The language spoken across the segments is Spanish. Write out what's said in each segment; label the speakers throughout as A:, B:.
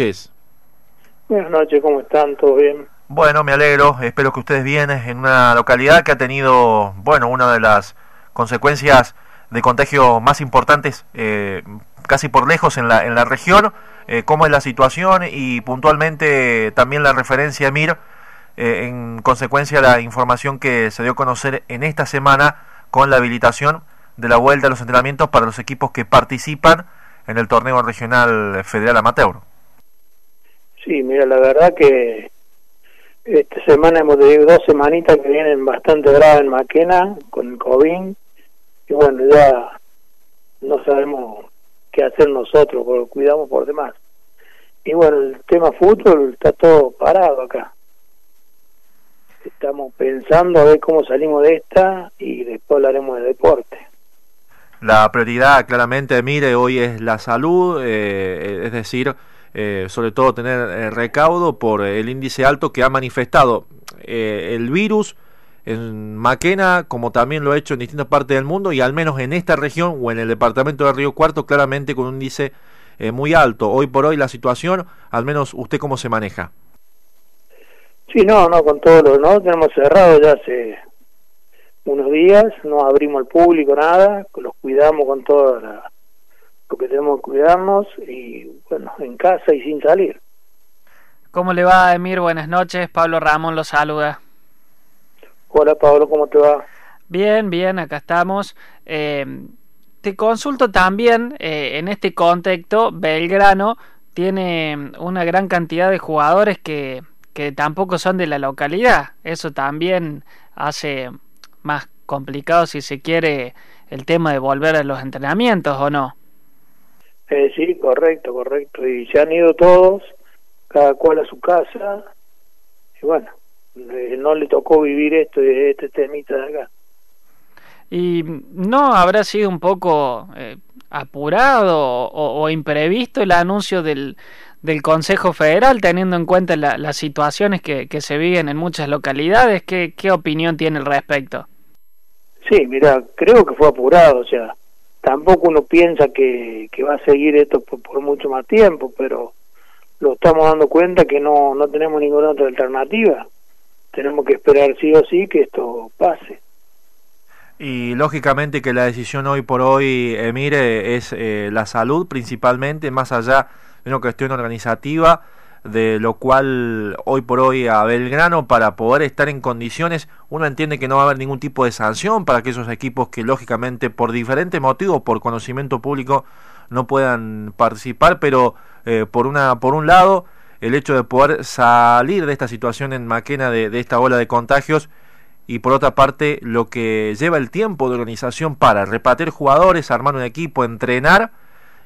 A: noches.
B: Buenas noches, ¿cómo están? ¿Todo bien?
A: Bueno, me alegro, espero que ustedes bien en una localidad que ha tenido, bueno, una de las consecuencias de contagio más importantes eh, casi por lejos en la, en la región, eh, cómo es la situación y puntualmente también la referencia Emir eh, en consecuencia la información que se dio a conocer en esta semana con la habilitación de la vuelta a los entrenamientos para los equipos que participan en el torneo regional federal amateur.
B: Sí, mira, la verdad que esta semana hemos tenido dos semanitas que vienen bastante graves en Maquena con el COVID y bueno, ya no sabemos qué hacer nosotros, porque cuidamos por demás. Y bueno, el tema fútbol está todo parado acá. Estamos pensando a ver cómo salimos de esta y después hablaremos de deporte.
A: La prioridad, claramente, mire, hoy es la salud, eh, es decir, eh, sobre todo tener eh, recaudo por el índice alto que ha manifestado el virus en Maquena, como también lo ha hecho en distintas partes del mundo, y al menos en esta región o en el departamento de Río Cuarto, claramente con un índice muy alto. Hoy por hoy la situación, al menos usted cómo se maneja.
B: Sí, no, no, con todo lo, ¿no? Tenemos cerrado ya hace unos días, no abrimos al público nada, los cuidamos con todo lo que tenemos que cuidarnos y bueno, en casa y sin salir.
C: ¿Cómo le va, Emir? Buenas noches, Pablo Ramón lo saluda.
B: Hola Pablo, ¿cómo te va?
C: Bien, bien, acá estamos. Eh, te consulto también, eh, en este contexto, Belgrano tiene una gran cantidad de jugadores que, que tampoco son de la localidad. Eso también hace más complicado, si se quiere, el tema de volver a los entrenamientos o no.
B: Eh, sí, correcto, correcto. Y se han ido todos, cada cual a su casa. Y bueno, eh, no le tocó vivir esto, este temita de acá.
C: ¿Y no habrá sido un poco eh, apurado o, imprevisto el anuncio del, del Consejo Federal, teniendo en cuenta las situaciones que, que, se viven en muchas localidades? ¿Qué, ¿Qué opinión tiene al respecto?
B: Sí, mira, creo que fue apurado, o sea, tampoco uno piensa que, va a seguir esto por, mucho más tiempo, pero lo estamos dando cuenta que no, no tenemos ninguna otra alternativa. Tenemos que esperar sí o sí que esto pase.
A: Y lógicamente que la decisión hoy por hoy, Emire, es eh, la salud principalmente, más allá de una cuestión organizativa de lo cual hoy por hoy a Belgrano para poder estar en condiciones, uno entiende que no va a haber ningún tipo de sanción para aquellos equipos que lógicamente por diferentes motivos, por conocimiento público, no puedan participar, pero eh, por, una, por un lado, el hecho de poder salir de esta situación en Maquena, de, de esta ola de contagios, y por otra parte, lo que lleva el tiempo de organización para repartir jugadores, armar un equipo, entrenar,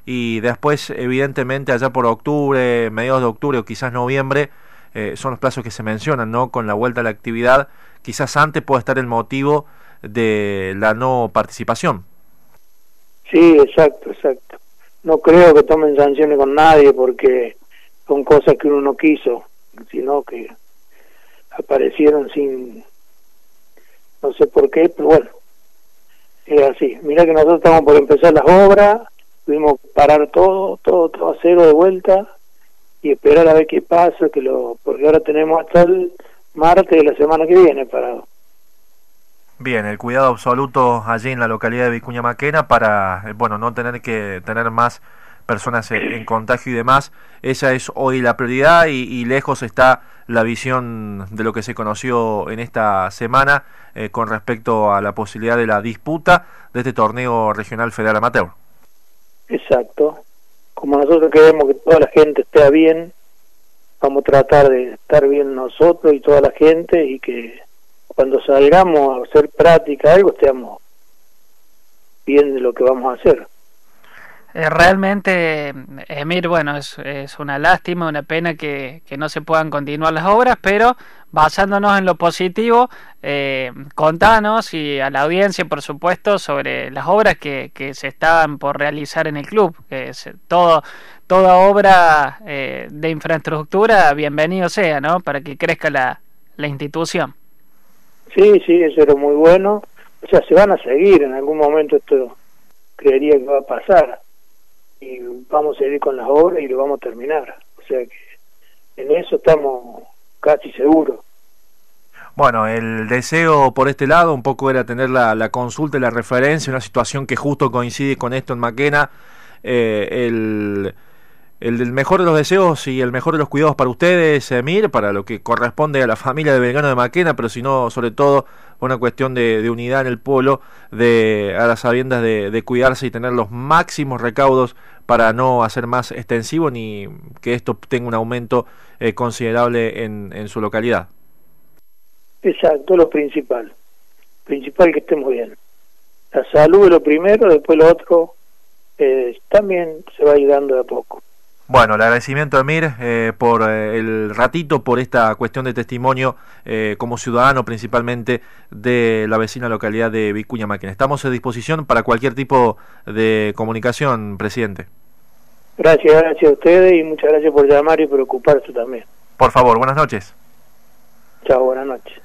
A: y después evidentemente allá por octubre, mediados de octubre o quizás noviembre, eh, son los plazos que se mencionan, ¿no? Con la vuelta a la actividad, quizás antes pueda estar el motivo de la no participación.
B: Sí, exacto, exacto. No creo que tomen sanciones con nadie porque son cosas que uno no quiso, sino que aparecieron sin, no sé por qué, pero bueno, es así. Mira que nosotros estamos por empezar las obras, tuvimos parar todo, todo, todo a cero de vuelta y esperar a ver qué pasa, que lo, porque ahora tenemos hasta el martes de la semana que viene parado.
A: Bien, el cuidado absoluto allí en la localidad de Vicuña Maquena para, eh, bueno, no tener que tener más personas en contagio y demás. Esa es hoy la prioridad y, lejos está la visión de lo que se conoció en esta semana eh, con respecto a la posibilidad de la disputa de este torneo regional federal amateur.
B: Exacto. Como nosotros queremos que toda la gente esté bien, vamos a tratar de estar bien nosotros y toda la gente y que cuando salgamos a hacer práctica algo estemos bien de lo que vamos a hacer.
C: Eh, realmente, Emir, bueno, es, es, una lástima, una pena que, que, no se puedan continuar las obras, pero basándonos en lo positivo, eh, contanos y a la audiencia, por supuesto, sobre las obras que, que se estaban por realizar en el club. Que es todo, toda obra eh, de infraestructura, bienvenido sea, ¿no? Para que crezca la, la institución.
B: Sí, sí, eso era muy bueno. O sea, se van a seguir en algún momento, esto creería que va a pasar y vamos a seguir con las obras y lo vamos a terminar. O sea que en eso estamos casi seguros.
A: Bueno, el deseo por este lado un poco era tener la, la consulta y la referencia, una situación que justo coincide con esto en Maquena. Eh, el, el del mejor de los deseos y el mejor de los cuidados para ustedes, Emir, para lo que corresponde a la familia de Belgrano de Maquena, pero si no, sobre todo, una cuestión de, unidad en el pueblo, de a las sabiendas de, cuidarse y tener los máximos recaudos para no hacer más extensivo ni que esto tenga un aumento eh, considerable en, en su localidad.
B: Exacto, lo principal. Principal que estemos bien. La salud es lo primero, después lo otro eh, también se va ayudando de a poco.
A: Bueno, el agradecimiento, Emir, eh, por eh, el ratito, por esta cuestión de testimonio eh, como ciudadano principalmente de la vecina localidad de Vicuña Máquina. Estamos a disposición para cualquier tipo de comunicación, presidente.
B: Gracias, gracias a ustedes y muchas gracias por llamar y preocuparse también.
A: Por favor, buenas noches.
B: Chao, buenas noches.